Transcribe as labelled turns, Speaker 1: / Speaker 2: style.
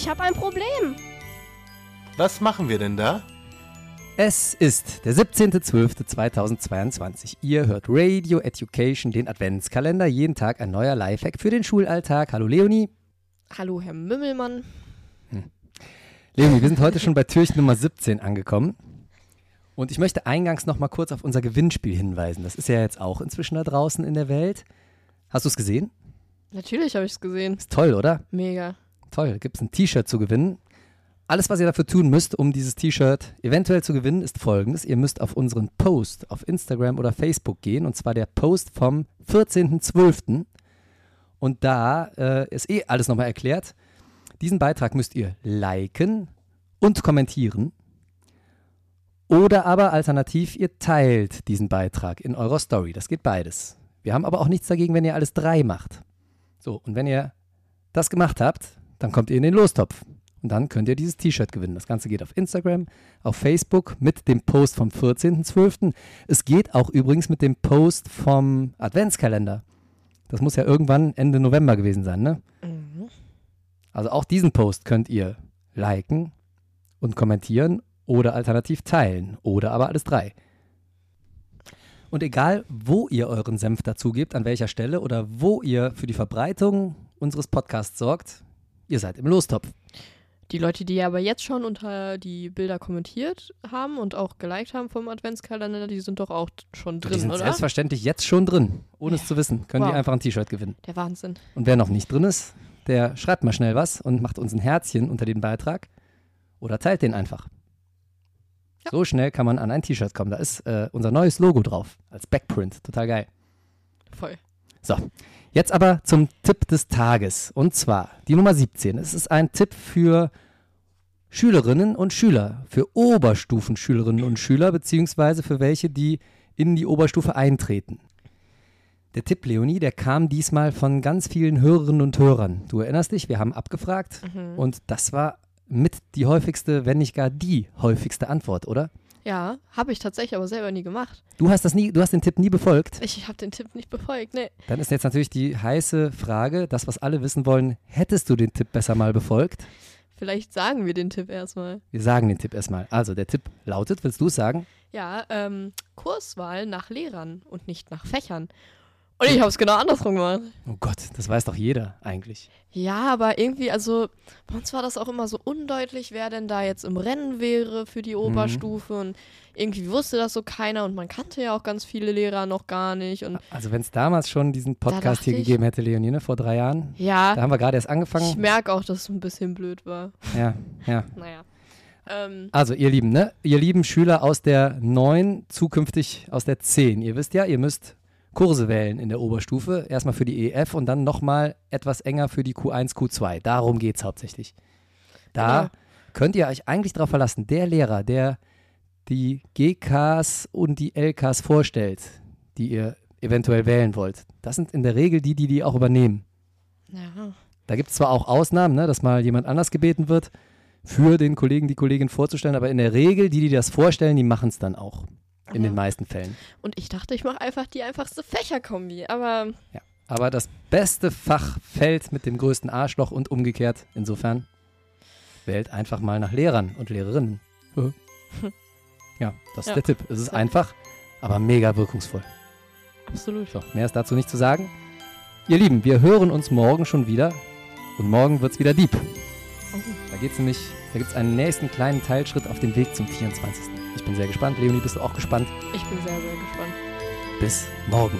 Speaker 1: Ich habe ein Problem.
Speaker 2: Was machen wir denn da?
Speaker 3: Es ist der 17.12.2022. Ihr hört Radio Education, den Adventskalender. Jeden Tag ein neuer Lifehack für den Schulalltag. Hallo Leonie.
Speaker 1: Hallo, Herr Mümmelmann.
Speaker 3: Leonie, wir sind heute schon bei Türchen Nummer 17 angekommen. Und ich möchte eingangs noch mal kurz auf unser Gewinnspiel hinweisen. Das ist ja jetzt auch inzwischen da draußen in der Welt. Hast du es gesehen?
Speaker 1: Natürlich habe ich es gesehen.
Speaker 3: Ist toll, oder?
Speaker 1: Mega.
Speaker 3: Toll. Gibt es ein T-Shirt zu gewinnen. Alles, was ihr dafür tun müsst, um dieses T-Shirt eventuell zu gewinnen, ist folgendes. Ihr müsst auf unseren Post auf Instagram oder Facebook gehen. Und zwar der Post vom 14.12. Und da äh, ist eh alles nochmal erklärt. Diesen Beitrag müsst ihr liken und kommentieren. Oder aber alternativ, ihr teilt diesen Beitrag in eurer Story. Das geht beides. Wir haben aber auch nichts dagegen, wenn ihr alles drei macht. So, und wenn ihr das gemacht habt, dann kommt ihr in den Lostopf. Und dann könnt ihr dieses T-Shirt gewinnen. Das Ganze geht auf Instagram, auf Facebook mit dem Post vom 14.12. Es geht auch übrigens mit dem Post vom Adventskalender. Das muss ja irgendwann Ende November gewesen sein, ne?
Speaker 1: Mhm.
Speaker 3: Also auch diesen Post könnt ihr liken und kommentieren oder alternativ teilen oder aber alles drei. Und egal, wo ihr euren Senf dazu gebt, an welcher Stelle oder wo ihr für die Verbreitung unseres Podcasts sorgt, ihr seid im Lostopf.
Speaker 1: Die Leute, die aber jetzt schon unter die Bilder kommentiert haben und auch geliked haben vom Adventskalender, die sind doch auch schon
Speaker 3: die
Speaker 1: drin,
Speaker 3: sind
Speaker 1: oder?
Speaker 3: selbstverständlich jetzt schon drin, ohne es
Speaker 1: Ja.
Speaker 3: zu wissen. Können
Speaker 1: Wow.
Speaker 3: die einfach ein T-Shirt gewinnen.
Speaker 1: Der Wahnsinn.
Speaker 3: Und wer noch nicht drin ist, der schreibt mal schnell was und macht uns ein Herzchen unter den Beitrag oder teilt den einfach.
Speaker 1: Ja.
Speaker 3: So schnell kann man an ein T-Shirt kommen. Da ist äh, unser neues Logo drauf, als Backprint. Total geil.
Speaker 1: Voll.
Speaker 3: So, jetzt aber zum Tipp des Tages. Und zwar die Nummer 17. Es ist ein Tipp für Schülerinnen und Schüler, für Oberstufenschülerinnen und Schüler, beziehungsweise für welche, die in die Oberstufe eintreten. Der Tipp, Leonie, der kam diesmal von ganz vielen Hörerinnen und Hörern. Du erinnerst dich, wir haben abgefragt
Speaker 1: Mhm.
Speaker 3: und das war mit die häufigste, wenn nicht gar die häufigste Antwort, oder?
Speaker 1: Ja, habe ich tatsächlich aber selber nie gemacht.
Speaker 3: Du hast das nie, du hast den Tipp nie befolgt.
Speaker 1: Ich habe den Tipp nicht befolgt, nee.
Speaker 3: Dann ist jetzt natürlich die heiße Frage, das, was alle wissen wollen, hättest du den Tipp besser mal befolgt?
Speaker 1: Vielleicht sagen wir den Tipp erstmal.
Speaker 3: Wir sagen den Tipp erstmal. Also, der Tipp lautet, willst du es sagen?
Speaker 1: Ja, ähm, Kurswahl nach Lehrern und nicht nach Fächern. Und ich habe es genau andersrum gemacht.
Speaker 3: Oh Gott, das weiß doch jeder eigentlich.
Speaker 1: Ja, aber irgendwie, also bei uns war das auch immer so undeutlich, wer denn da jetzt im Rennen wäre für die Oberstufe. Und irgendwie wusste das so keiner und man kannte ja auch ganz viele Lehrer noch gar nicht. Und
Speaker 3: Also, wenn es damals schon diesen Podcast hier
Speaker 1: ich-
Speaker 3: gegeben hätte, Leonine, vor drei Jahren, da
Speaker 1: ja,
Speaker 3: haben wir gerade erst
Speaker 1: ich
Speaker 3: angefangen.
Speaker 1: merke auch, dass es ein bisschen blöd war.
Speaker 3: Ja, ja.
Speaker 1: Naja. Ähm,
Speaker 3: Also, ihr Lieben, ne? Ihr lieben Schüler aus der 9, zukünftig aus der 10. Ihr wisst ja, ihr müsst Kurse wählen in der Oberstufe. Erstmal für die EF und dann nochmal etwas enger für die Q1, Q2. Darum geht es hauptsächlich. Da
Speaker 1: Genau.
Speaker 3: könnt ihr euch eigentlich darauf verlassen, der Lehrer, der die GKs und die LKs vorstellt, die ihr eventuell wählen wollt, das sind in der Regel die, die die auch übernehmen.
Speaker 1: ja.
Speaker 3: Da gibt es zwar auch Ausnahmen, ne, dass mal jemand anders gebeten wird, für den Kollegen, die Kollegin vorzustellen, aber in der Regel, die, die das vorstellen, die machen es dann auch. In den
Speaker 1: Ja.
Speaker 3: meisten Fällen.
Speaker 1: Und ich dachte, ich mache einfach die einfachste Fächerkombi. Aber
Speaker 3: Aber das beste Fach fällt mit dem größten Arschloch und umgekehrt. Insofern wählt einfach mal nach Lehrern und Lehrerinnen. Ja, das ist
Speaker 1: Ja.
Speaker 3: der Tipp. Es ist
Speaker 1: Ja.
Speaker 3: einfach, aber mega wirkungsvoll.
Speaker 1: absolut.
Speaker 3: So, mehr ist dazu nicht zu sagen. Ihr Lieben, wir hören uns morgen schon wieder. Und morgen wird es wieder Dieb. Da geht's nämlich, da gibt es einen nächsten kleinen Teilschritt auf dem Weg zum 24. Ich bin sehr gespannt. Leonie, bist du auch gespannt?
Speaker 1: Ich bin sehr, sehr gespannt.
Speaker 3: Bis morgen.